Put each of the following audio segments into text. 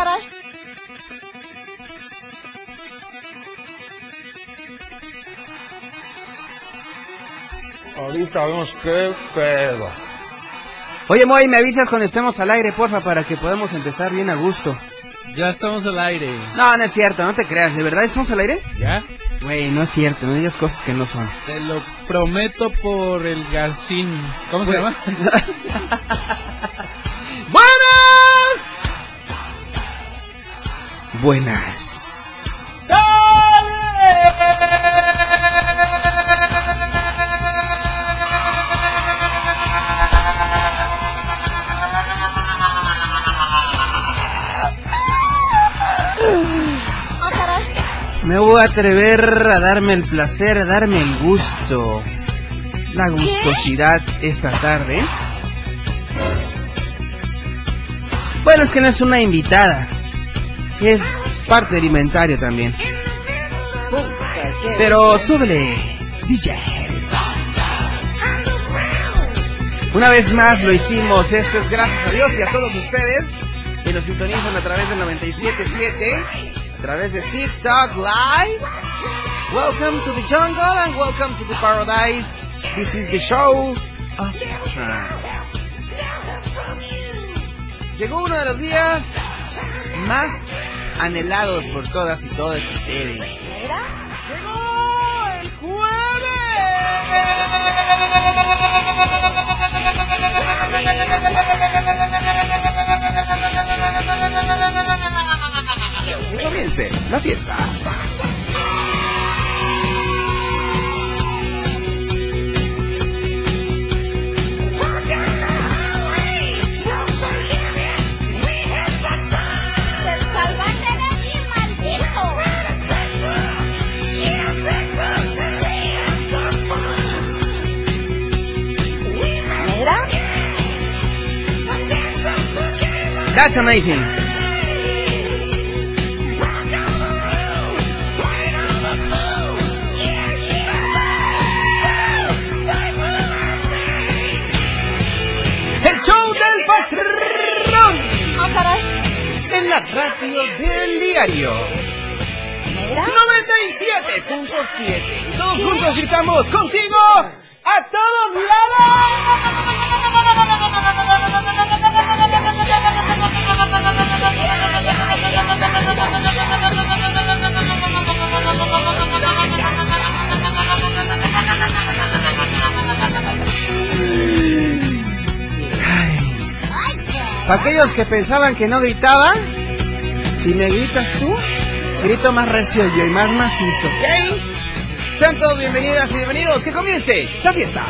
Caray. Ahorita vemos qué pedo. Oye, Moy, me avisas cuando estemos al aire, porfa, para que podamos empezar bien a gusto. Ya estamos al aire. No, no es cierto, no te creas. ¿De verdad estamos al aire? ¿Ya? Güey, no es cierto, no digas cosas que no son. Te lo prometo por el gasín. ¿Cómo se llama? ¡Buenas! Me voy a atrever a darme el placer, a darme el gusto, la gustosidad esta tarde. Bueno, es que no es una invitada, es parte del inventario también. Pero súbele, DJ. Una vez más lo hicimos, esto es gracias a Dios y a todos ustedes que nos sintonizan a través del 97.7, a través de TikTok Live. Welcome to the jungle and welcome to the paradise. This is the show of Llegó uno de los días más anhelados por todas y todos ustedes. Mira. ¡Llegó el jueves! Comience la fiesta. That's amazing. El show del patrón Ah, caray. en la radio del diario. Mira. 97.7. Todos juntos gritamos contigo a todos Para aquellos que pensaban que no gritaban, si me gritas tú, grito más recio yo y más macizo, ¿ok? Sean todos bienvenidas y bienvenidos, que comience la fiesta.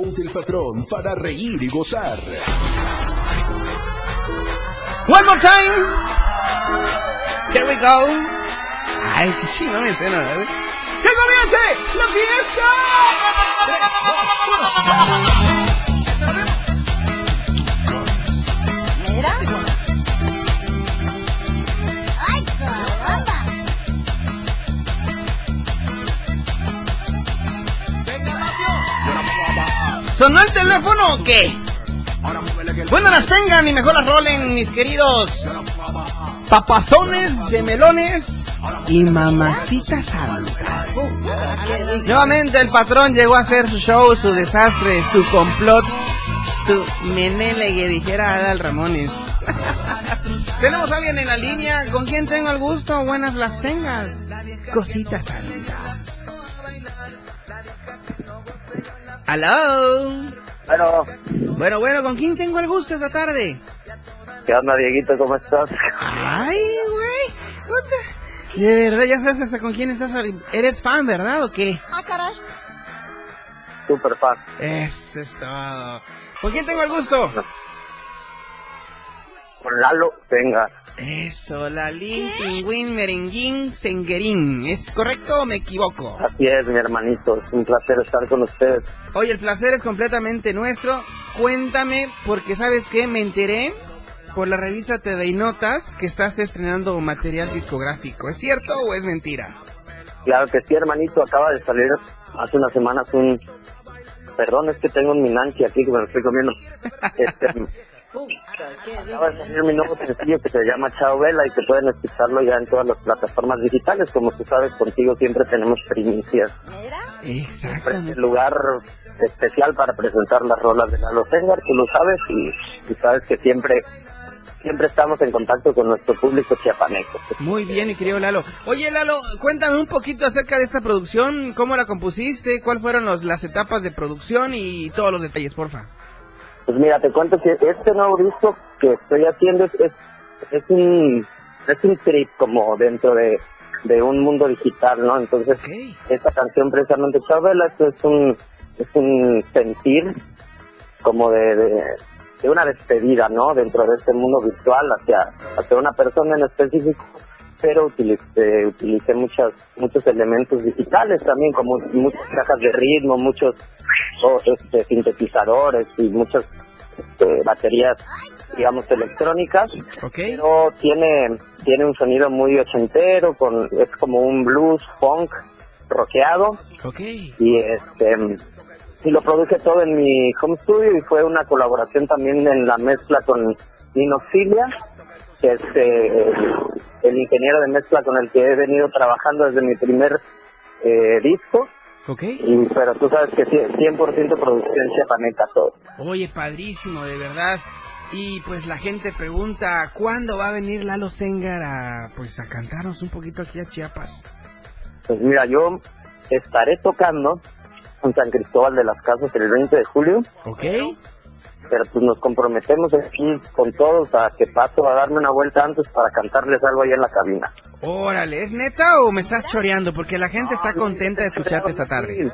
Show del patrón para reír y gozar. One more time. Here we go. Ay, qué chingón me suena, ¿verdad? ¡Que comience la fiesta! Mira. ¿Sonó el teléfono o qué? Bueno, las tengan y mejor las rolen, mis queridos papazones de melones y Mamacita Santas. Nuevamente el patrón llegó a hacer su show, su desastre, su complot, su menele que dijera Adal Ramones. Tenemos a alguien en la línea, ¿con quién tengo el gusto? Buenas las tengas. Cositas Santa. Hello. Bueno, Bueno, bueno, ¿con quién tengo el gusto esta tarde? ¿qué onda, Dieguito? ¿Cómo estás? Ay, güey. De verdad, ya sabes hasta con quién estás. Eres fan, ¿verdad o qué? Ah, caray. Super fan. Eso es todo. ¿Con quién tengo el gusto? Con Lalo, venga. Eso, Lalín, Pingüín, Merenguín, Senguerín. ¿Es correcto o me equivoco? Así es, mi hermanito. Es un placer estar con ustedes. Oye, el placer es completamente nuestro. Cuéntame, porque sabes que me enteré por la revista TV Notas que estás estrenando material discográfico. ¿Es cierto o es mentira? Claro que sí, hermanito. Acaba de salir hace unas semanas un... Perdón, es que tengo un minanchi aquí que me lo estoy comiendo. Este, acaba de salir mi nuevo sencillo que se llama Chao Vela y que pueden escucharlo ya en todas las plataformas digitales. Como tú sabes, contigo siempre tenemos primicias. Siempre es el lugar especial para presentar las rolas de Lalo Sengar, tú lo sabes y, y sabes que siempre siempre estamos en contacto con nuestro público chiapaneco. Muy bien, mi querido Lalo. Oye, Lalo, cuéntame un poquito acerca de esta producción. ¿Cómo la compusiste? ¿Cuáles fueron los, las etapas de producción? Y todos los detalles, porfa. Pues mira, te cuento que este nuevo disco que estoy haciendo es, es, es un es un trip como dentro de, de un mundo digital, ¿no? Entonces, esta canción precisamente Chabela es un es un sentir como de, de, de una despedida, ¿no? Dentro de este mundo virtual hacia hacia una persona en específico, pero utilicé, utilicé muchas muchos elementos digitales también, como muchas cajas de ritmo, muchos oh, este, sintetizadores y muchas este, baterías, digamos, electrónicas. Pero tiene tiene un sonido muy ochentero con es como un blues funk rockeado. Y este y lo produje todo en mi home studio y fue una colaboración también en la mezcla con Inoxilia que es eh, el, ingeniero de mezcla con el que he venido trabajando desde mi primer eh, disco Ok. y pero tú sabes que cien- 100% producción chiapaneca todo Oye, padrísimo, de verdad. Y pues la gente pregunta, ¿cuándo va a venir Lalo Sengar a, pues, a cantarnos un poquito aquí a Chiapas? Pues mira, yo estaré tocando en San Cristóbal de las Casas el 20 de julio, ¿Ok? Pero pues nos comprometemos aquí con todos a que paso a darme una vuelta antes para cantarles algo ahí en la cabina. Órale, ¿es neta o me estás choreando? Porque la gente está contenta de escucharte esta tarde.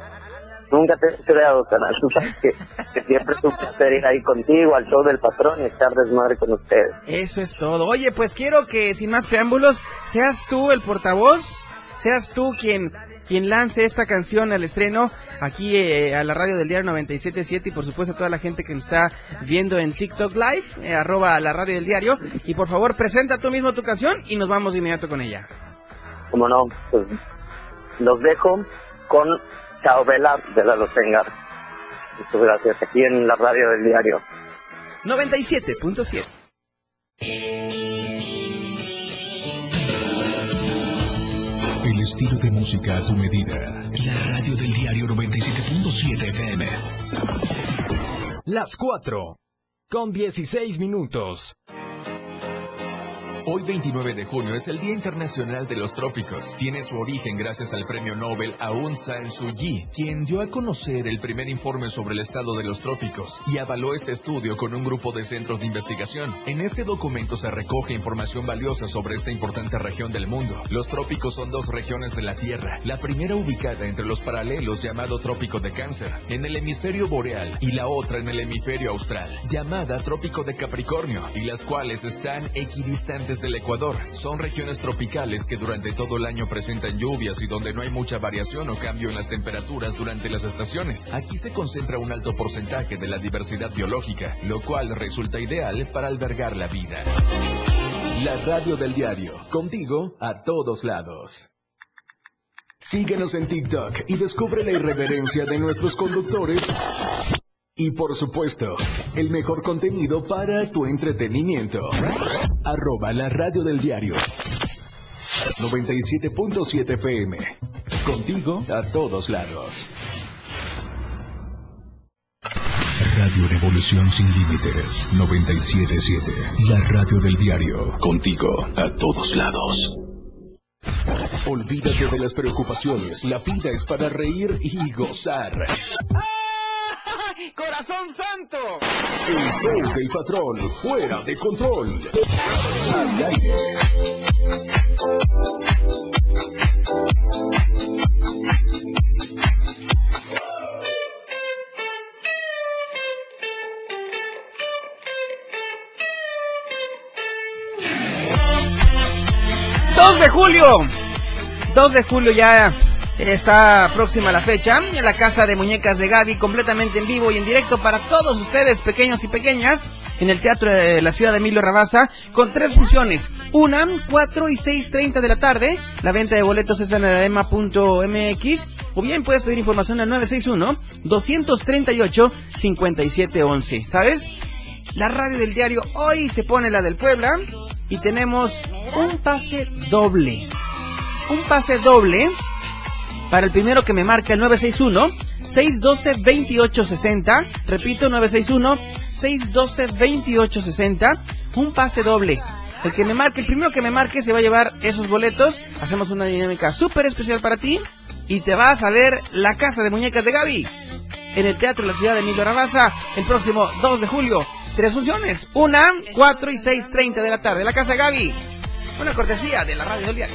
Nunca te he creado, canal. Tú sabes que, que siempre es un placer ir ahí contigo al show del patrón y estar desmadre con ustedes. Eso es todo. Oye, pues quiero que sin más preámbulos, seas tú el portavoz, seas tú quien quien lance esta canción al estreno aquí eh, a la radio del diario 977 y por supuesto a toda la gente que nos está viendo en TikTok Live, eh, arroba la radio del diario. Y por favor, presenta tú mismo tu canción y nos vamos de inmediato con ella. Como no, pues los dejo con Chao Vela de la Losengar. Muchas gracias. Aquí en la radio del diario. 97.7. El estilo de música a tu medida. La radio del diario 97.7 FM. Las 4. Con 16 minutos. Hoy 29 de junio es el Día Internacional de los Trópicos. Tiene su origen gracias al premio Nobel Aung San Suu Kyi, quien dio a conocer el primer informe sobre el estado de los trópicos y avaló este estudio con un grupo de centros de investigación. En este documento se recoge información valiosa sobre esta importante región del mundo. Los trópicos son dos regiones de la Tierra, la primera ubicada entre los paralelos llamado Trópico de Cáncer, en el hemisferio boreal, y la otra en el hemisferio austral, llamada Trópico de Capricornio, y las cuales están equidistantes del Ecuador. Son regiones tropicales que durante todo el año presentan lluvias y donde no hay mucha variación o cambio en las temperaturas durante las estaciones. Aquí se concentra un alto porcentaje de la diversidad biológica, lo cual resulta ideal para albergar la vida. La radio del diario, contigo a todos lados. Síguenos en TikTok y descubre la irreverencia de nuestros conductores. Y por supuesto, el mejor contenido para tu entretenimiento. Arroba la radio del diario. 97.7 FM. Contigo a todos lados. Radio Revolución Sin Límites 977. La radio del diario. Contigo a todos lados. Olvídate de las preocupaciones. La vida es para reír y gozar. ¡Corazón santo! El show del patrón fuera de control. Al aire. ¡2 de julio! 2 de julio ya está próxima la fecha en la casa de muñecas de Gaby, completamente en vivo y en directo para todos ustedes, pequeños y pequeñas, en el Teatro de la Ciudad de Emilio Rabasa, con tres funciones, una, 4 y 6.30 de la tarde, la venta de boletos es en arema.mx, o bien puedes pedir información al 961-238-5711, ¿sabes? La radio del diario hoy se pone la del Puebla y tenemos un pase doble. Un pase doble para el primero que me marca el 961-612-2860. Repito, 961-612-2860. Un pase doble. El que me marque, el primero que me marque se va a llevar esos boletos. Hacemos una dinámica súper especial para ti. Y te vas a ver la casa de muñecas de Gaby. En el Teatro de la Ciudad de Emilio. El próximo 2 de julio. Tres funciones. Una, cuatro y seis treinta de la tarde. La casa de Gaby. Una cortesía de la radio del.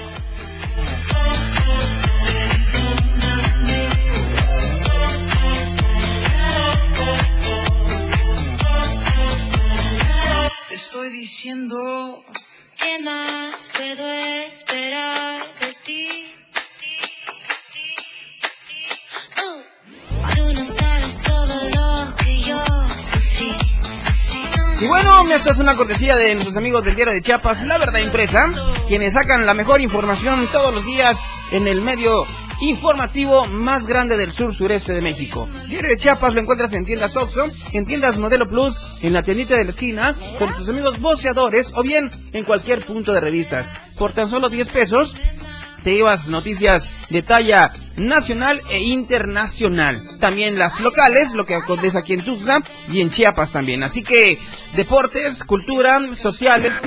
Estoy diciendo ¿Qué más puedo esperar de ti? Tú no sabes todo lo que yo sufrí. sufrí. Y bueno, esto es una cortesía de nuestros amigos del diario de Chiapas, La Verdad Impresa, quienes sacan la mejor información todos los días en el medio informativo más grande del sur sureste de México. Diario de Chiapas lo encuentras en tiendas Oxxo, en tiendas Modelo Plus, en la tiendita de la esquina, con tus amigos voceadores o bien en cualquier punto de revistas. Por tan solo 10 pesos te llevas noticias de talla nacional e internacional. También las locales, lo que acontece aquí en Tuxtla y en Chiapas también. Así que deportes, cultura, sociales,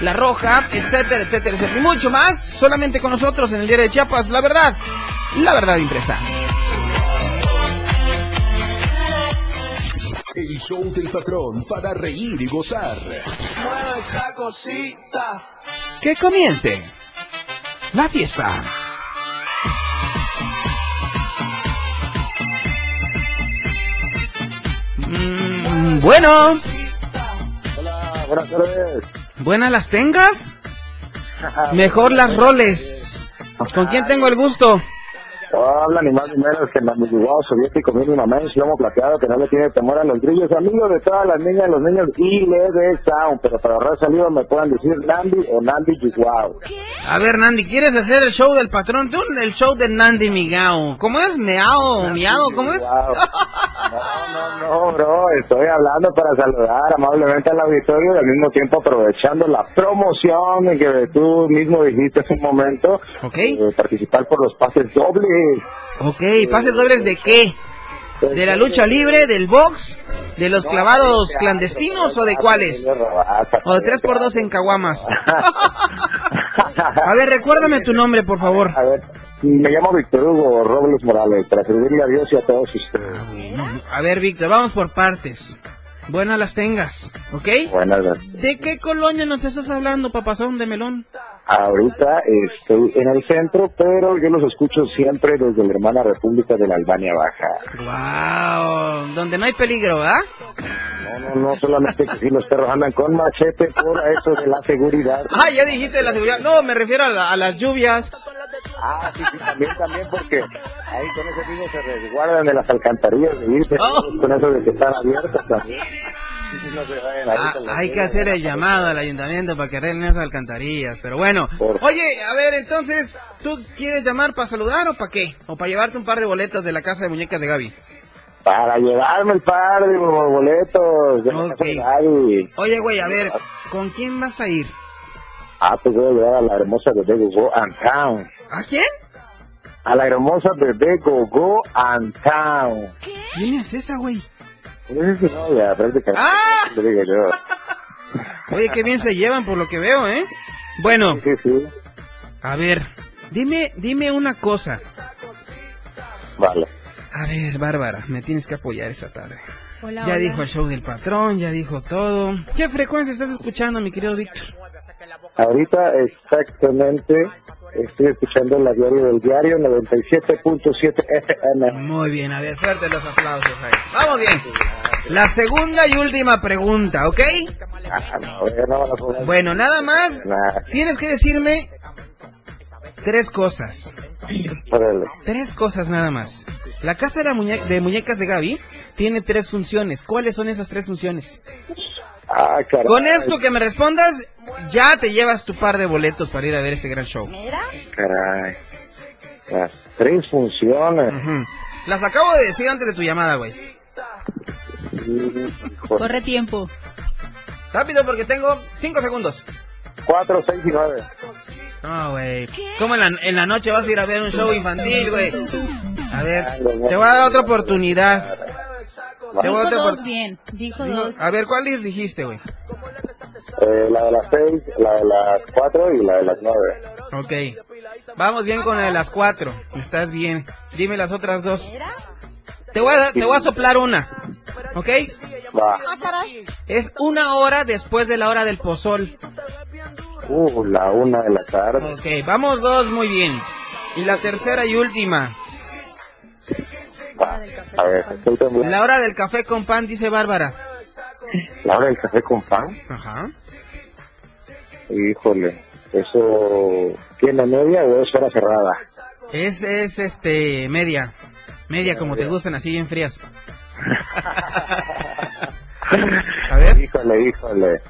La Roja, etcétera, etcétera, etcétera. Y mucho más, solamente con nosotros en el diario de Chiapas. La verdad, la verdad impresa. El show del patrón para reír y gozar. Mueve esa cosita. Que comience la fiesta. Mm, bueno, Buenas tardes. buenas las tengas. Mejor las roles. ¿Con quién tengo el gusto? Habla ni más ni menos que el ambiguado soviético mínimo mensch, lomo plateado, que no le tiene temor a los grillos, amigo de todas las niñas, los niños y le de sound, pero para ahorrar saliva me puedan decir Nandi o Nandi Yiguao. A ver, Nandi, ¿quieres hacer el show del patrón? Tú, el show de Nandi Migao. ¿Cómo es? ¿Meao? ¿Miado? ¿Cómo es? No, no, no, bro, estoy hablando para saludar amablemente al auditorio y al mismo tiempo aprovechando la promoción que tú mismo dijiste hace un momento, Ok. eh, participar por los pases dobles. Ok, ¿pases dobles de qué? ¿De la lucha libre, del box, de los clavados clandestinos o de cuáles? O de 3x2 en caguamas. A ver, recuérdame tu nombre, por favor. A ver, me llamo Víctor Hugo Robles Morales, para servirle a Dios y a todos ustedes. A ver, Víctor, vamos por partes. Buenas las tengas, ¿ok? Buenas noches. ¿De qué colonia nos estás hablando, papazón de melón? Ahorita estoy en el centro, pero yo los escucho siempre desde la hermana República de la Albania Baja. Wow, donde no hay peligro, ¿ah? No, no, no solamente que si los perros andan con machete por eso de la seguridad. Ah, ya dijiste la seguridad. No, me refiero a, la- a las lluvias. Ah, sí, sí, también, también, porque ahí con ese mismo se resguardan de las alcantarillas de irse, Oh. con eso de que están abiertas también. No se vayan ahí Ah, la hay que hacer el llamado al ayuntamiento para que arreglen esas alcantarillas. Pero bueno, Por- oye, a ver, entonces, ¿tú quieres llamar para saludar o para qué? ¿O para llevarte un par de boletos de la casa de muñecas de Gaby? Para llevarme el par de boletos de la Ok. casa de Gaby. Oye, güey, a ver, ¿con quién vas a ir? Ah, pues voy a llevar a la hermosa bebé Gogo and Town. ¿A quién? A la hermosa bebé Gogo and Town. ¿Quién es esa, güey? Es novia, prácticamente. ¡Ah! Le digo yo. Oye, qué bien se llevan por lo que veo, ¿eh? Bueno, Sí, sí. a ver, dime, dime una cosa. Vale. A ver, Bárbara, me tienes que apoyar esta tarde. Hola, Ya hola. dijo el show del patrón, ya dijo todo. ¿Qué frecuencia estás escuchando, mi querido Víctor? Ahorita exactamente estoy escuchando la diario del diario 97.7 FM. Muy bien, a ver, fuerte los aplausos ahí. Vamos bien. La segunda y última pregunta, ¿ok? Ah, no, no Bueno, nada más. Tienes que decirme tres cosas. Tres cosas nada más. La casa de, la muñe- de muñecas de Gaby tiene tres funciones. ¿Cuáles son esas tres funciones? Ah, caray. Con esto que me respondas, ya te llevas tu par de boletos para ir a ver este gran show. Mira, Caray. Las tres funciones. Las acabo de decir antes de tu llamada, güey. Corre tiempo. Rápido porque tengo cinco segundos. Cuatro, seis y nueve. No, güey. ¿Cómo en la, en la noche vas a ir a ver un show infantil, güey? A ver, te voy a dar otra oportunidad. Dijo dos bien, dijo Dijo- dos. A ver, ¿cuál les dijiste, güey? Eh, la de las seis, la de las cuatro y la de las nueve. Ok. Vamos bien con la de las cuatro. Estás bien. Dime las otras dos. Te voy a, te voy a soplar una. ¿Ok? Va. ah. Es una hora después de la hora del pozol. Uh, la una de la tarde. Ok, vamos dos, muy bien. Y la tercera y última. Va. A ver, estoy temblando. La hora del café con pan, dice Bárbara. La hora del café con pan. Ajá. Híjole. Eso. ¿Tiene media o es hora cerrada? Es, es este, media. Media como te gustan, así bien frías. A ver. Híjole, híjole.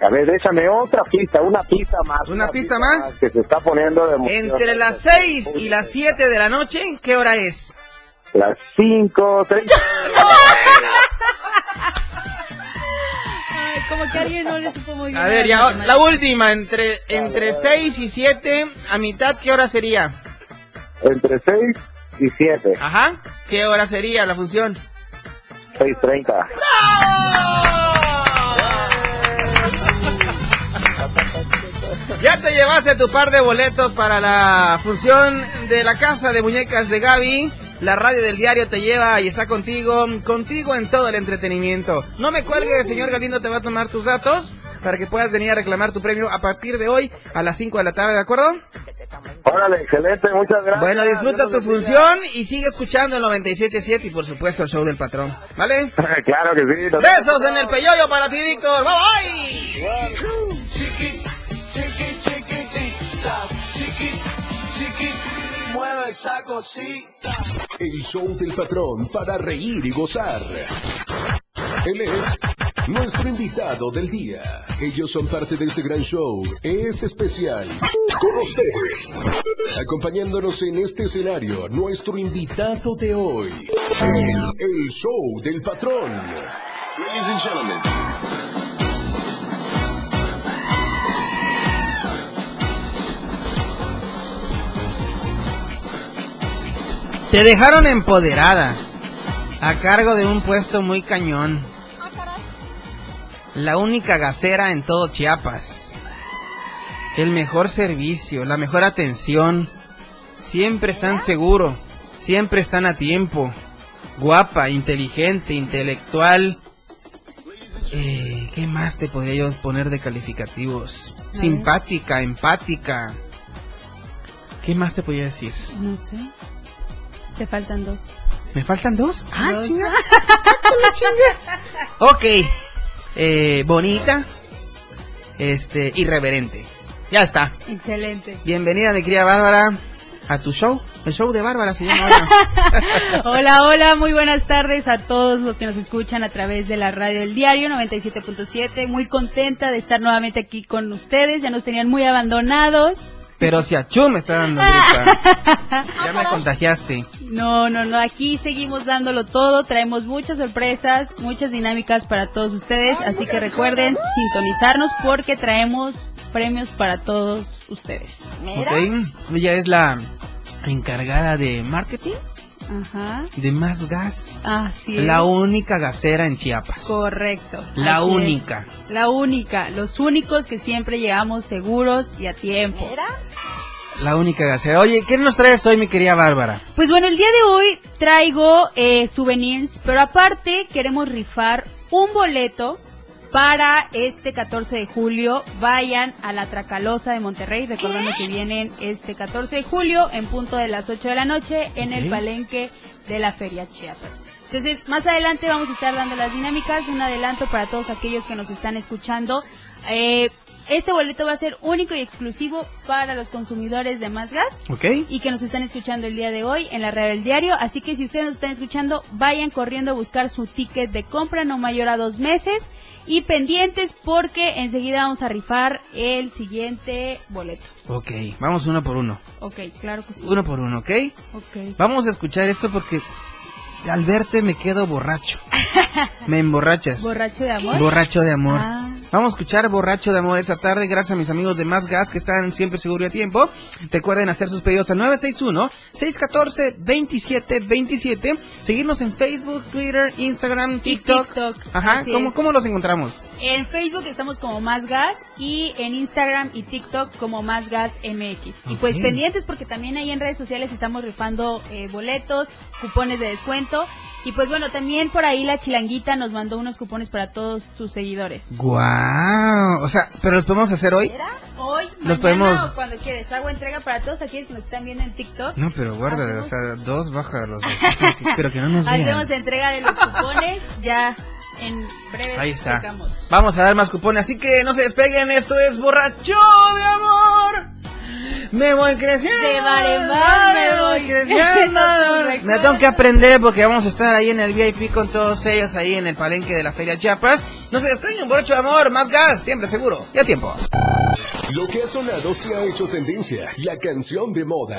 A ver, déjame otra pista, una pista más. ¿Una pista más? Que se está poniendo de. Entre las 6 y las 7 de la noche, ¿qué hora es? Las cinco, treinta. Ay, como que alguien no le supo muy bien. A ver, ya, la última, entre, entre 6 y 7, a mitad, ¿qué hora sería? Entre seis y siete. Ajá. ¿Qué hora sería la función? Seis treinta. Ya te llevaste tu par de boletos para la función de la casa de muñecas de Gaby. La radio del diario te lleva y está contigo, contigo en todo el entretenimiento. No me cuelgues, señor Galindo te va a tomar tus datos para que puedas venir a reclamar tu premio a partir de hoy a las 5 de la tarde, ¿de acuerdo? Órale, excelente, muchas gracias. Bueno, disfruta tu función y sigue escuchando el 97.7 y por supuesto el show del patrón, ¿vale? claro que sí. nos- Besos en el peyoyo para ti, Víctor. Bye bye. Chiqui, mueve esa cosita. El show del patrón para reír y gozar. Él es nuestro invitado del día. Ellos son parte de este gran show. Es especial. Con ustedes. Acompañándonos en este escenario, nuestro invitado de hoy. El, el show del patrón. Ladies and gentlemen. Te dejaron empoderada, a cargo de un puesto muy cañón. La única gasera en todo Chiapas. El mejor servicio, la mejor atención. Siempre están seguro, siempre están a tiempo. Guapa, inteligente, intelectual. Eh, ¿Qué más te podría yo poner de calificativos? Simpática, empática. ¿Qué más te podría decir? No sé. Te faltan dos. ¿Me faltan dos? ¡Ah, Dos. chinga! Ok. Eh, bonita. Este, irreverente. Ya está. Excelente. Bienvenida, mi querida Bárbara, a tu show. El show de Bárbara se llama. Hola, hola, muy buenas tardes a todos los que nos escuchan a través de la radio del diario 97.7. Muy contenta de estar nuevamente aquí con ustedes. Ya nos tenían muy abandonados. Pero si a Chu me está dando gripa. Ya me contagiaste. No, no, no, aquí seguimos dándolo todo, traemos muchas sorpresas, muchas dinámicas para todos ustedes, así que recuerden sintonizarnos porque traemos premios para todos ustedes. Ok, ella es la encargada de marketing Ajá. de Más Gas. Así es. La única gasera en Chiapas. Correcto. La así es. única. La única. Los únicos que siempre llegamos seguros y a tiempo. La única gasera. Oye, ¿qué nos traes hoy, mi querida Bárbara? Pues bueno, el día de hoy traigo eh, souvenirs, pero aparte queremos rifar un boleto para este 14 de julio. Vayan a la Tracalosa de Monterrey, recordando que vienen este 14 de julio en punto de las 8 de la noche en el palenque de la Feria Chiapas. Entonces, más adelante vamos a estar dando las dinámicas, un adelanto para todos aquellos que nos están escuchando. Eh, este boleto va a ser único y exclusivo para los consumidores de Más Gas ¿Ok? y que nos están escuchando el día de hoy en la red del diario. Así que si ustedes nos están escuchando, vayan corriendo a buscar su ticket de compra no mayor a dos meses y pendientes porque enseguida vamos a rifar el siguiente boleto. Ok, vamos uno por uno. Ok, claro que sí. Uno por uno, ¿ok? Ok. Vamos a escuchar esto porque al verte me quedo borracho. Me emborrachas. ¿Borracho de amor? Borracho de amor. Ah. Vamos a escuchar Borracho de Amor esta tarde gracias a mis amigos de Más Gas que están siempre seguro y a tiempo. Recuerden hacer sus pedidos al 961-614-2727. Seguirnos en Facebook, Twitter, Instagram, TikTok. TikTok, Ajá, ¿cómo. ¿cómo los encontramos? En Facebook estamos como Más Gas y en Instagram y TikTok como Más Gas MX. Y pues pendientes porque también ahí en redes sociales estamos rifando eh, boletos, cupones de descuento. Y pues bueno, también por ahí la chilanguita nos mandó unos cupones para todos tus seguidores. ¡Guau! O sea, ¿pero los podemos hacer hoy? Hoy, Los mañana podemos- o cuando quieres. Hago entrega para todos aquellos que nos están viendo en TikTok. No, pero guarda, o sea, dos baja los pero que no nos vean. Hacemos entrega de los cupones ya en breve. Ahí está. checamos. Vamos a dar más cupones, así que no se despeguen, esto es Borracho de Amor. Me voy creciendo. De bar en bar me voy creciendo. Me tengo que aprender porque vamos a estar ahí en el VIP con todos ellos ahí en el palenque de la Feria Chiapas. No se despeguen, Borracho de Amor, más gas, siempre seguro. Ya tiempo. Lo que ha sonado se ha hecho tendencia, la canción de moda.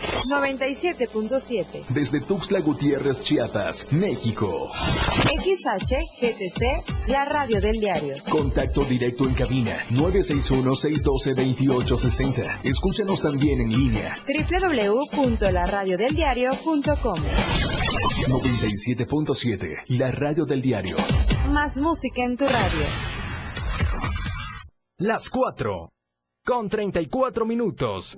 97.7. Desde Tuxtla Gutiérrez, Chiapas, México. XHGTC, la radio del diario. Contacto directo en cabina 961-612-2860. Escúchanos también en línea www.laradiodeldiario.com. 97.7, la radio del diario. Más música en tu radio. Las 4. Con 34 minutos.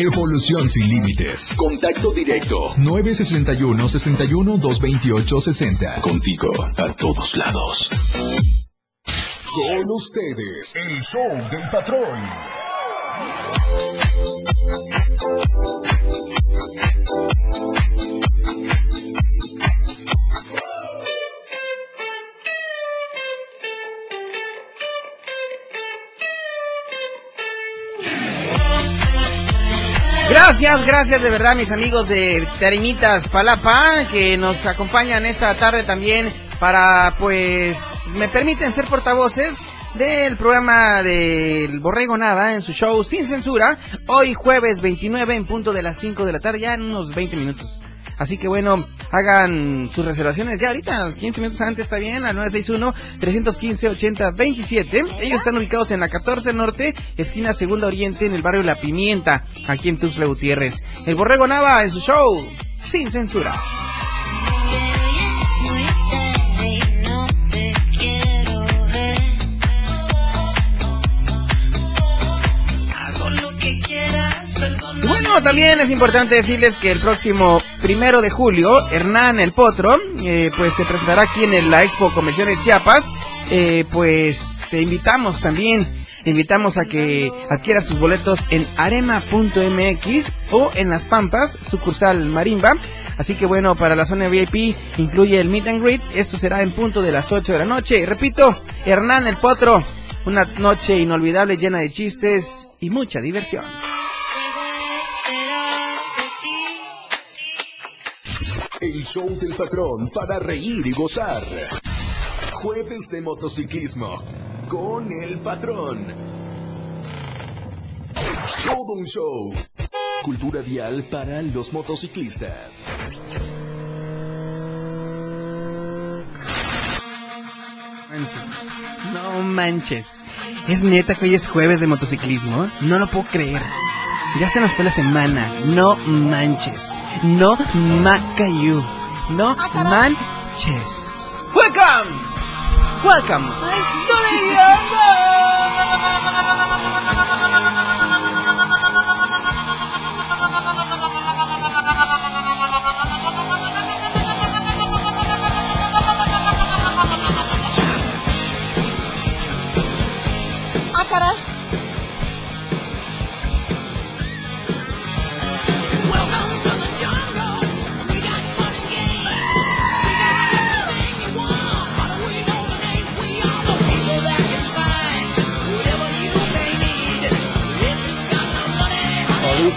Evolución sin límites. Contacto directo 961-61-228-60. Contigo a todos lados. Con ustedes, el show del patrón. Gracias, gracias de verdad mis amigos de Tarimitas Palapa que nos acompañan esta tarde también para pues me permiten ser portavoces del programa del Borrego Nada en su show Sin Censura, hoy jueves 29 en punto de las 5 de la tarde, ya en unos 20 minutos. Así que bueno, hagan sus reservaciones ya ahorita, 15 minutos antes está bien, al 961-315-8027. Ellos están ubicados en la 14 Norte, esquina Segunda Oriente, en el barrio La Pimienta, aquí en Tuxtla Gutiérrez. El Borrego Nava en su show Sin Censura. Bueno, también es importante decirles que el próximo primero de julio, Hernán el Potro, eh, pues se presentará aquí en la Expo Convenciones Chiapas. Eh, pues te invitamos también, te invitamos a que adquieras sus boletos en arema.mx o en Las Pampas, sucursal Marimba. Así que bueno, para la zona VIP incluye el meet and greet. Esto será en punto de las 8 de la noche. Repito, Hernán el Potro, una noche inolvidable llena de chistes y mucha diversión. El show del patrón para reír y gozar. Jueves de motociclismo con el patrón. Todo un show. Cultura vial para los motociclistas. Manches. No manches. Es neta que hoy es jueves de motociclismo. No lo puedo creer. Ya se nos fue la semana. No manches. No macayu. No manches. Welcome. Welcome.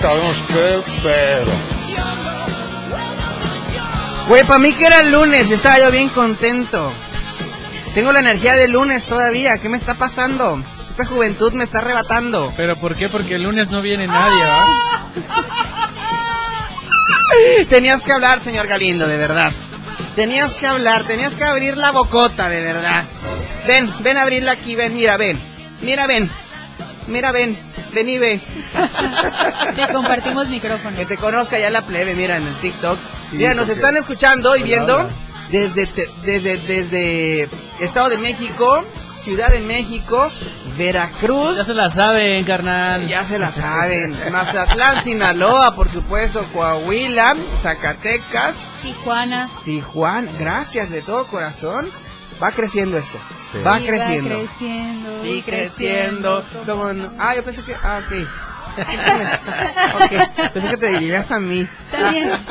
Vemos qué pedo. Güey, para mí que era el lunes, estaba yo bien contento. Tengo la energía de lunes todavía, ¿qué me está pasando? Esta juventud me está arrebatando. ¿Pero por qué? Porque el lunes no viene nadie. Tenías que hablar, señor Galindo, de verdad. Tenías que hablar, tenías que abrir la bocota, de verdad. Ven, ven a abrirla aquí, ven, mira, ven. Mira, ven. Mira, ven. Ven y ve. Te compartimos micrófono. Que te conozca ya la plebe, mira, en el TikTok. mira, nos están escuchando y viendo desde, te- desde, desde Estado de México, Ciudad de México, Veracruz. Ya se la saben, carnal. Ya se la saben. Mazatlán, Sinaloa, por supuesto, Coahuila, Zacatecas, Tijuana. Tijuana. Gracias de todo corazón. Va creciendo esto. Sí. Va Y creciendo. Va creciendo. Y creciendo. ¿Cómo no? Ah, yo pensé que. Ah, ok. ok. Pensé que te dirías a mí. Está bien.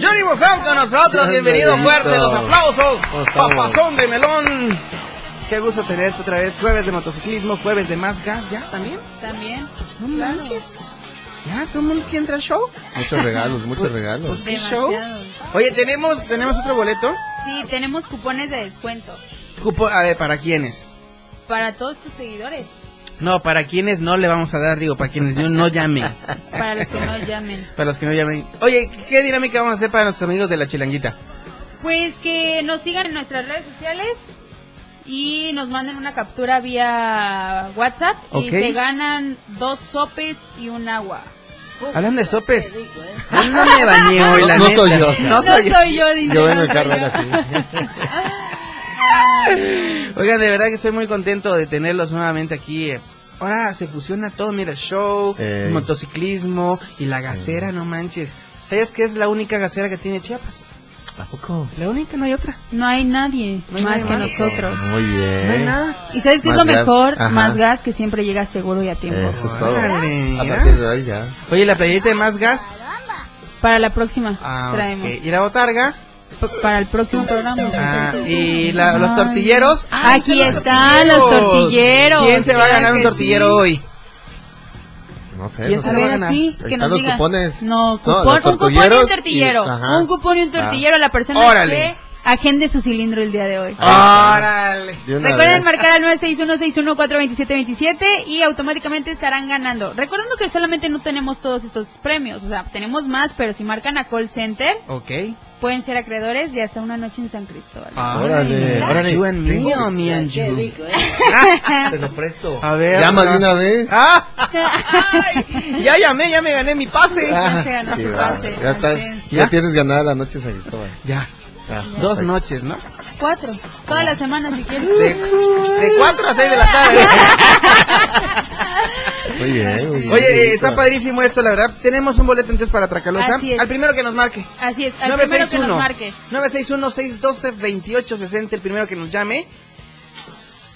Johnny Bozán con nosotros. Bienvenido, fuerte. Los aplausos. Papazón de melón. Qué gusto tenerte otra vez. Jueves de motociclismo, jueves de más gas. ¿Ya también? También. No manches. ¿Ya? ¿Todo el mundo quiere entrar al show? Muchos regalos, muchos regalos. Pues qué show. Oye, tenemos, tenemos otro boleto. Sí, tenemos cupones de descuento Cupo, a ver, ¿para quiénes? para todos tus seguidores. No, para quienes no le vamos a dar, digo, para quienes no no llamen. Para los que no llamen. Para los que no llamen. Oye, ¿qué dinámica vamos a hacer para nuestros amigos de la chilanguita? Pues que nos sigan en nuestras redes sociales y nos manden una captura vía WhatsApp y se ganan dos sopes y un agua. Hablando de sopes. Yo no me bañé hoy, la No neta. soy yo. No soy yo. yo, dice. Yo vengo en no soy carrera así. Oigan, de verdad que estoy muy contento de tenerlos nuevamente aquí. eh. Ahora se fusiona todo, mira, show, Ey. motociclismo y la gasera, no manches. ¿Sabes qué es la única gasera que tiene Chiapas? ¿A poco? La única, no hay otra. No hay nadie No hay más nadie que más. nosotros. Muy bien. No hay nada. ¿Y sabes qué es lo gas. mejor? Ajá. Más gas que siempre llega seguro y a tiempo. Eso es todo. Órale, A partir de hoy ya. Oye, la playita de más gas. Para la próxima Ah, traemos. Y la botarga. P- Para el próximo programa. Ah, y la- los tortilleros. Ah, Aquí están los tortilleros. ¿Quién se va a ganar un tortillero sí. hoy? No sé. ¿Quién no lo va a ver, ganar? aquí, que nos los diga. cupones. No, No, cupón, los un cupón y un tortillero. y-. Un cupón y un tortillero a la persona Órale. que agende su cilindro el día de hoy. Órale. Recuerden vez. marcar al 961-614-2727 y automáticamente estarán ganando. Recordando que solamente no tenemos todos estos premios, o sea, tenemos más, pero si marcan a call center, Ok. Pueden ser acreedores de hasta una noche en San Cristóbal. Órale, órale. You and me, oh, me and you. Te lo presto. A ver. Llama de ah. una vez. ¡Ah! Ay, ya llamé, ya me gané mi pase. Ya se ganó Sí, su pase. Ya estás, ¿Ya? tienes ganada la noche en San Cristóbal. Ya. Ya, Dos noches, ¿no? Cuatro. Toda la semana si quieres. De, de 4 a 6 de la tarde. Muy bien, muy bien. Oye, eh, está padrísimo esto, la verdad. Tenemos un boleto entonces para Tracalosa. Así es. Al primero que nos marque. Así es, al primero que nos marque. 961-612-2860, el primero que nos llame.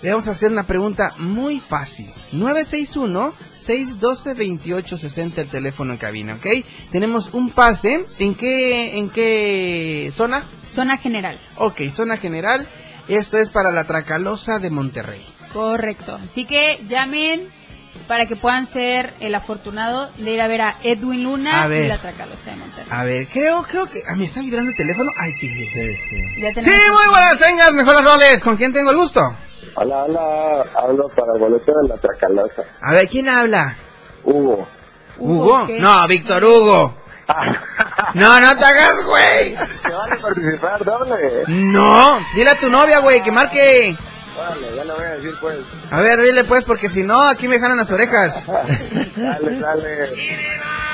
Le vamos a hacer una pregunta muy fácil. 961-612-2860, el teléfono en cabina, ¿ok? Tenemos un pase. ¿En qué, en qué zona? Zona general. Ok, zona general. Esto es para la Tracalosa de Monterrey. Correcto. Así que llamen para que puedan ser el afortunado de ir a ver a Edwin Luna A ver. y la Tracalosa de Monterrey. A ver, creo, creo que... ¿A mí está vibrando el teléfono? Ay, sí, sí, sí. Sí, muy buenas, vengas, mejores roles. ¿Con quién tengo el gusto? Hola, hola, hablo para el boleto de la Tracalosa. A ver, ¿quién habla? Hugo. ¿Hugo? ¿qué? No, Víctor Hugo. No, no te hagas, güey. ¿Te van a participar doble? No, dile a tu novia, güey, que marque. Vale, ya lo voy a decir pues. A ver, dile pues, porque si no, aquí me jalan las orejas. Dale, dale.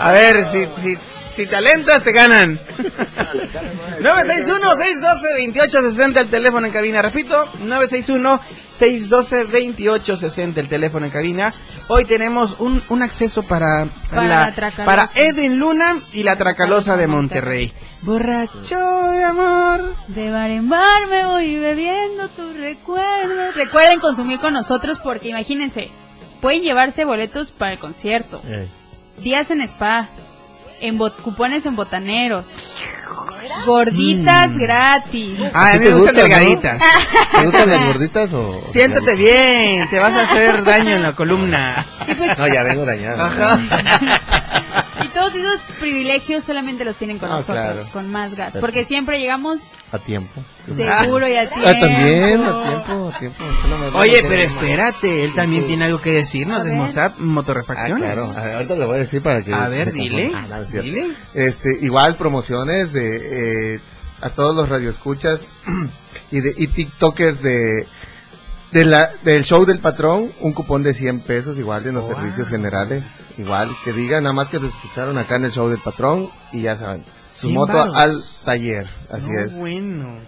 A ver, si, si, si te alentas, te ganan. 961-612-2860 el teléfono en cabina. Repito, 961-612-2860 el teléfono en cabina. Hoy tenemos un, un acceso para, Para la, la Tracalosa. para Edwin Luna y la Tracalosa de Monterrey. Borracho de amor. De bar en bar me voy bebiendo tus recuerdos. Recuerden consumir con nosotros porque imagínense, pueden llevarse boletos para el concierto, Ey. Días en spa, en bot- cupones en botaneros, gorditas gratis. Ah, a ¿Sí mí te me gustan gusta, no? delgaditas. ¿Te gustan las gorditas o...? Siéntate bien, te vas a hacer daño en la columna. Pues No, ya vengo dañado. Ajá. Y todos esos privilegios solamente los tienen con Ah, nosotros, claro. con más gas. Perfecto. Porque siempre llegamos A tiempo. seguro y a tiempo. Ah, también, a tiempo, a tiempo. No Oye, pero espérate, él también tiene algo que decirnos de. Mozart Ah, Motorrefacciones. claro. A ver, ahorita le voy a decir para que... A ver, dile. Ah, no, es cierto. dile. Este, igual promociones de eh, a todos los radioescuchas y de y TikTokers de de la del show del patrón, un cupón de 100 pesos igual en los Wow. servicios generales, igual que digan nada más que lo escucharon acá en el show del patrón y ya saben, su 100 moto varos. al taller, así No, es. bueno.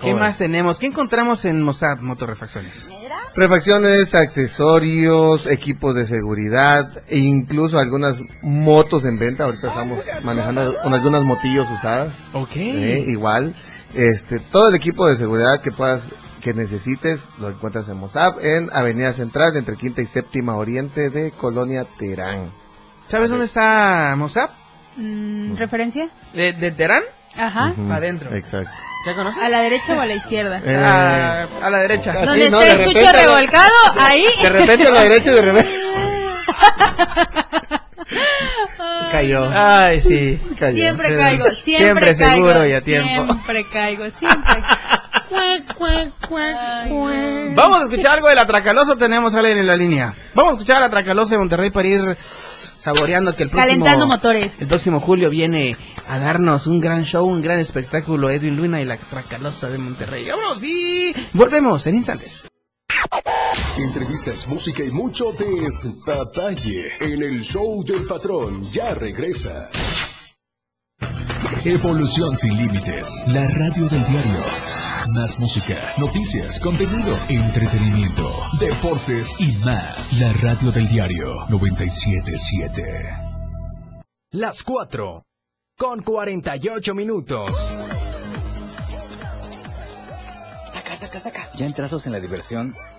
¿Qué Joder. más tenemos? ¿Qué encontramos en Mozart Motorrefacciones? Refacciones, accesorios, equipos de seguridad e incluso algunas motos en venta. Ahorita estamos manejando con algunas motillos usadas. Ok. Eh, igual, este, todo el equipo de seguridad que puedas, que necesites, lo encuentras en Mozab, en Avenida Central, entre Quinta y Séptima Oriente de Colonia Terán. ¿Sabes dónde está Mozart? Mm, ¿Referencia? ¿De, de Terán? Ajá. Ujú, Adentro. Exacto. ¿Ya conoces? ¿A la derecha o a la izquierda? Eh, Ah, a la derecha. Así, Donde ¿no? está De el repente revolcado, ahí. De repente a la derecha y de repente cayó. Ay, sí. cayó. Siempre caigo, siempre, Siempre caigo. seguro y a tiempo. Siempre caigo, siempre. Vamos a escuchar algo de la Tracalosa, tenemos a alguien en la línea. Vamos a escuchar a la Tracalosa de Monterrey para ir saboreando que el próximo... Calentando motores. El próximo julio viene a darnos un gran show, un gran espectáculo Edwin Luna y la Tracalosa de Monterrey. ¡Vámonos! Y volvemos en instantes. Entrevistas, música y mucho despapalle en el show del patrón. Ya regresa. Evolución sin límites. La radio del diario. Más música, noticias, contenido, entretenimiento, deportes y más. La radio del diario 977. Las 4. Con 48 minutos. Saca, saca, saca. Ya entrados en la diversión,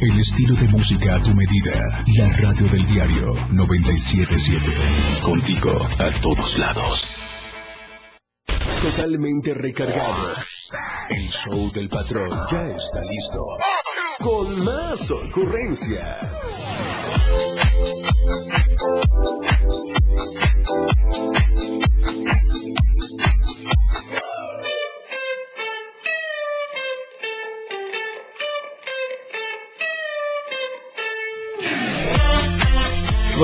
El estilo de música a tu medida. La radio del diario 977. Contigo a todos lados. Totalmente recargado. El show del patrón ya está listo. Con más ocurrencias.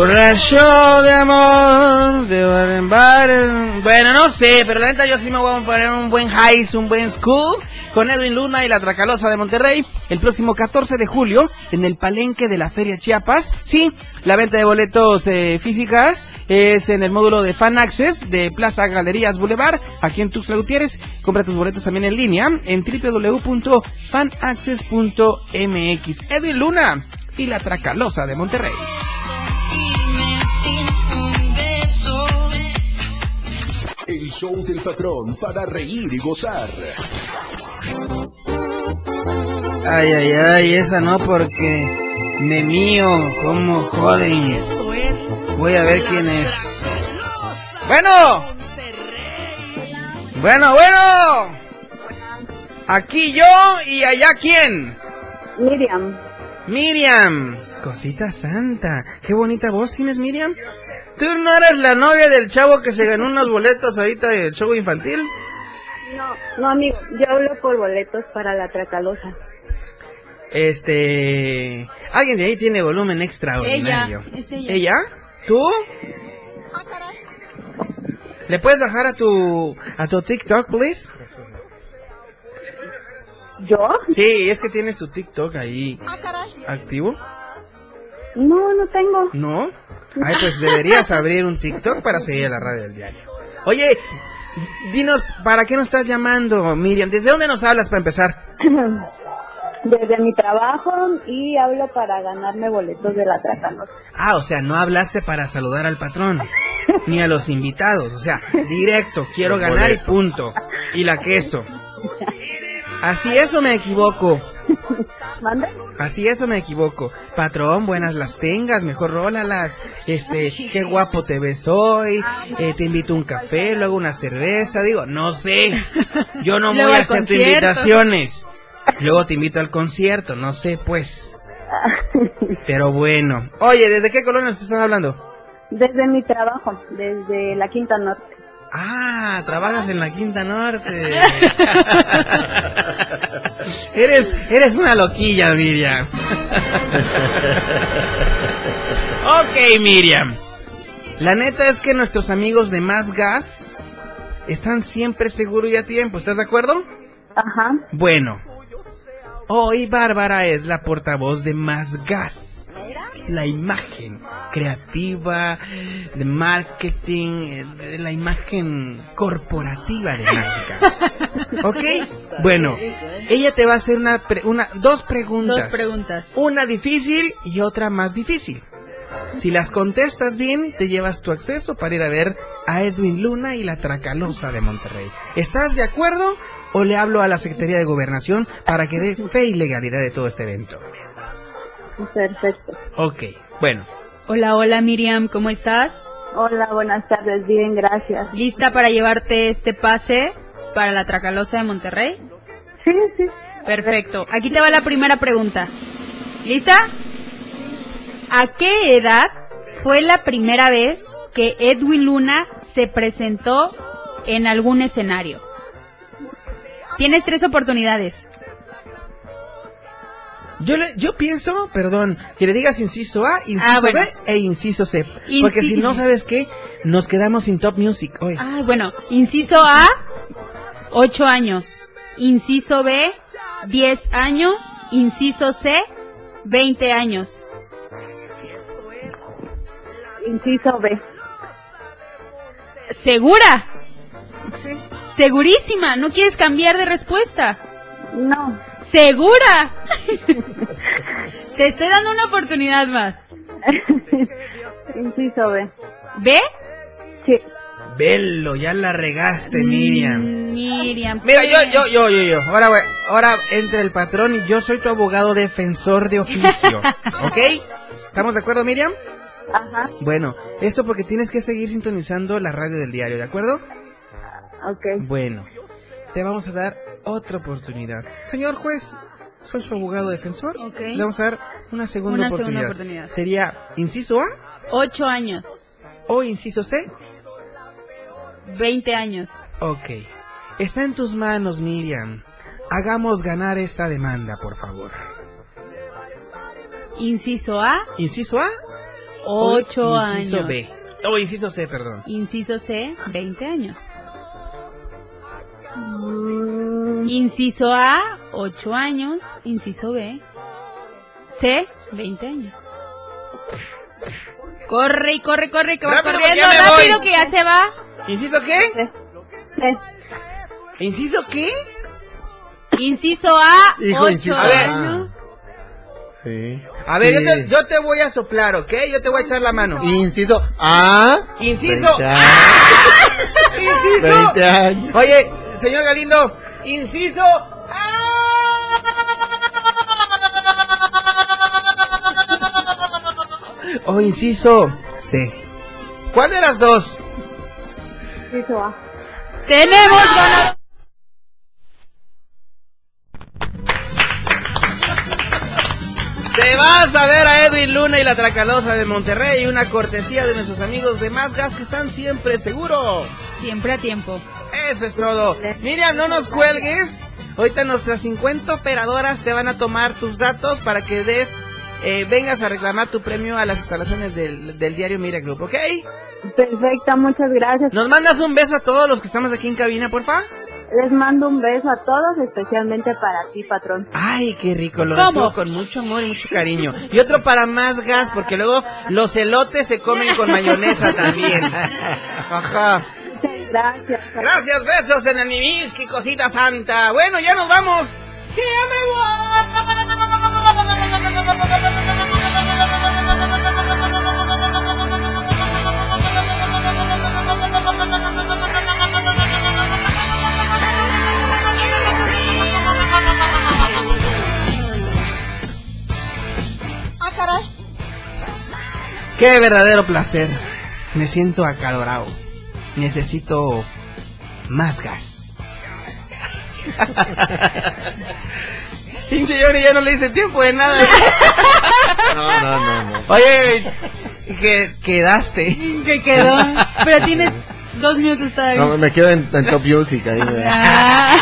Borracho de amor, de bar en bar en- Bueno, no sé, pero la neta yo sí me voy a poner un buen high, un buen school con Edwin Luna y la Tracalosa de Monterrey el próximo 14 de julio en el palenque de la Feria Chiapas. Sí, la venta de boletos eh, físicas es en el módulo de Fan Access de Plaza Galerías Boulevard, aquí en Tuxtla Gutiérrez. Compra tus boletos también en línea en www.fanaccess.mx. Edwin Luna y la Tracalosa de Monterrey. El show del patrón para reír y gozar. Ay, ay, ay, esa no porque me mío, como joden. Voy a ver quién es. Bueno. Bueno, bueno. Aquí yo y allá quién. Miriam. Miriam. Cosita santa. Qué bonita voz tienes, Miriam. ¿Tú no eres la novia del chavo que se ganó unos boletos ahorita del show infantil? No, no, amigo, yo hablo por boletos para la Tracalosa. Este... Alguien de ahí tiene volumen extraordinario. Ella, es ella. ¿Ella? ¿Tú? ¿Le puedes bajar a tu a tu TikTok, please? ¿Yo? Sí, es que tienes tu TikTok ahí activo. No, no tengo. ¿No? Ay, pues deberías abrir un TikTok para seguir a la radio del diario. Oye, dinos, ¿para qué nos estás llamando, Miriam? ¿Desde dónde nos hablas para empezar? Desde mi trabajo y hablo para ganarme boletos de la Tracalosa. Ah, o sea, no hablaste para saludar al patrón, ni a los invitados. O sea, directo, quiero Los ganar y punto. Y la queso. Así eso me equivoco. ¿Mande? Así eso me equivoco. Patrón, buenas las tengas, mejor rólalas. Este, qué guapo te ves hoy. eh, te invito a un café, luego una cerveza. Digo, no sé. Yo no voy a hacer invitaciones. Luego te invito al concierto, no sé pues. Pero bueno. Oye, ¿desde qué colonia nos están hablando? Desde mi trabajo, desde la Quinta Norte. Ah, trabajas en la Quinta Norte. eres, eres una loquilla, Miriam. ok, Miriam. La neta es que nuestros amigos de Más Gas están siempre seguros y a tiempo, ¿estás de acuerdo? Ajá. Bueno, hoy Bárbara es la portavoz de Más Gas. La imagen creativa, de marketing, eh, de la imagen corporativa de Gas. ¿Ok? Bueno, ella te va a hacer una, pre- una dos preguntas. Dos preguntas. Una difícil y otra más difícil. Si las contestas bien, te llevas tu acceso para ir a ver a Edwin Luna y la Tracalosa de Monterrey. ¿Estás de acuerdo o le hablo a la Secretaría de Gobernación para que dé fe y legalidad de todo este evento? Perfecto. Ok, bueno. Hola, hola Miriam, ¿cómo estás? Hola, buenas tardes, bien, gracias. ¿Lista para llevarte este pase para la Tracalosa de Monterrey? Sí, sí. Perfecto. Aquí te va la primera pregunta. ¿Lista? ¿A qué edad fue la primera vez que Edwin Luna se presentó en algún escenario? Tienes tres oportunidades. Yo, le- yo pienso, perdón, que le digas inciso A, inciso Ah, bueno. B e inciso C. Porque si no, ¿sabes qué? Nos quedamos sin Top Music hoy. Ay, bueno, inciso A, 8 años. Inciso B, 10 años. Inciso C, 20 años. Inciso B. ¿Segura? Segurísima, ¿no quieres cambiar de respuesta? No. ¿Segura? Te estoy dando una oportunidad más. Inciso B. ¿Ve? Sí. Velo, ya la regaste, Miriam. Miriam. Mira, yo, pues. yo, yo, yo, yo. Ahora, güey, ahora entra el patrón y yo soy tu abogado defensor de oficio. ¿Ok? ¿Estamos de acuerdo, Miriam? Ajá. Bueno, esto porque tienes que seguir sintonizando la radio del diario, ¿de acuerdo? Ok. Bueno, te vamos a dar otra oportunidad. Señor juez, soy su abogado defensor. Ok. Le vamos a dar una segunda, Una segunda oportunidad. oportunidad. Sería inciso A 8 años. o inciso C. 20 años. Ok. Está en tus manos, Miriam. Hagamos ganar esta demanda, por favor. Inciso A, Inciso A o 8 inciso años. B. O inciso C, perdón. Inciso C, 20 años. Inciso A, 8 años. Inciso B, C, 20 años. Corre y corre, corre, que va Rápido, corriendo, porque ya me rápido voy. que ya se va. ¿Inciso qué? ¿Inciso qué? Inciso A, Hijo, 8 inciso A ver. años. Sí. A ver, Sí. yo, te, yo te voy a soplar, ¿ok? Yo te voy a echar la mano. Inciso A. Inciso 20 A. años. Inciso 20 años. Oye, señor Galindo, inciso O inciso C. ¿Cuál de las dos? Inciso A. Tenemos ganador. Te vas a ver a Edwin Luna y la Tracalosa de Monterrey, una cortesía de nuestros amigos de Más Gas que están siempre seguros. Siempre a tiempo. Eso es todo. Miriam, no nos cuelgues. Ahorita nuestras 50 operadoras te van a tomar tus datos para que des, eh, vengas a reclamar tu premio a las instalaciones del, del diario Mira Group, ¿ok? Perfecto, muchas gracias. ¿Nos mandas un beso a todos los que estamos aquí en cabina, porfa? Les mando un beso a todos, especialmente para ti, patrón. Ay, qué rico, lo recibo con mucho amor y mucho cariño. Y otro para más gas, porque luego los elotes se comen con mayonesa también. Ajá. Gracias. Gracias, besos en el nivis, qué cosita santa. Bueno, ya nos vamos. ¡Que ya Ah, caray. Qué verdadero placer. Me siento acalorado. Necesito más gas. Pinche Johnny ya no le hice tiempo de nada. No, no, no, no. Oye, que quedaste. Que quedó. Pero tienes dos minutos todavía. No, me quedo en, en Top Music ahí. ¿verdad? Ah.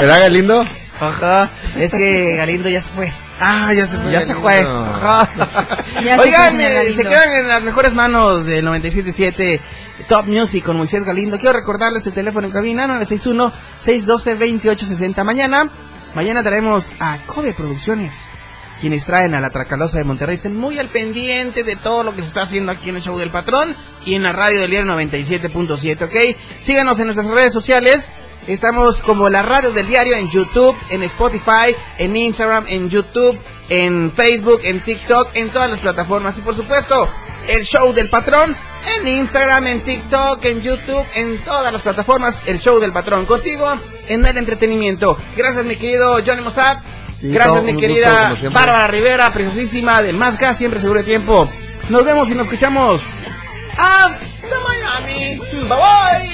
¿Verdad, Galindo? Ajá. Es que Galindo ya se fue. Ah, ya se fue. Ya se fue. Ajá. Ya se Oigan, eh, se quedan en las mejores manos del 97.7 Top Music con Moisés Galindo. Quiero recordarles el teléfono en cabina 961-612-2860. Mañana, mañana traemos a Kobe Producciones. Quienes traen a la Tracalosa de Monterrey estén muy al pendiente de todo lo que se está haciendo aquí en el show del patrón y en la radio del diario 97.7, ¿ok? Síganos en nuestras redes sociales. Estamos como la radio del diario en YouTube, en Spotify, en Instagram, en YouTube, en Facebook, en TikTok, en todas las plataformas. Y por supuesto, el show del patrón en Instagram, en TikTok, en YouTube, en todas las plataformas. El show del patrón contigo en el entretenimiento. Gracias, mi querido Johnny Mossad. Sí, Gracias, mi gusto, querida. Bárbara Rivera, preciosísima de Más Gas, siempre seguro de tiempo. Nos vemos y nos escuchamos. Hasta Miami. Bye bye.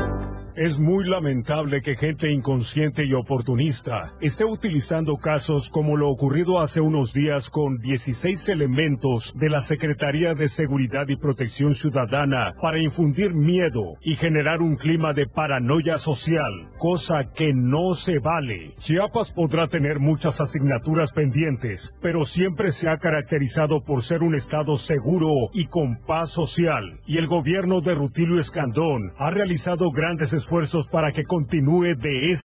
Es muy lamentable que gente inconsciente y oportunista esté utilizando casos como lo ocurrido hace unos días con 16 elementos de la Secretaría de Seguridad y Protección Ciudadana para infundir miedo y generar un clima de paranoia social, cosa que no se vale. Chiapas podrá tener muchas asignaturas pendientes, pero siempre se ha caracterizado por ser un estado seguro y con paz social, y el gobierno de Rutilio Escandón ha realizado grandes esfuerzos para que continúe de esta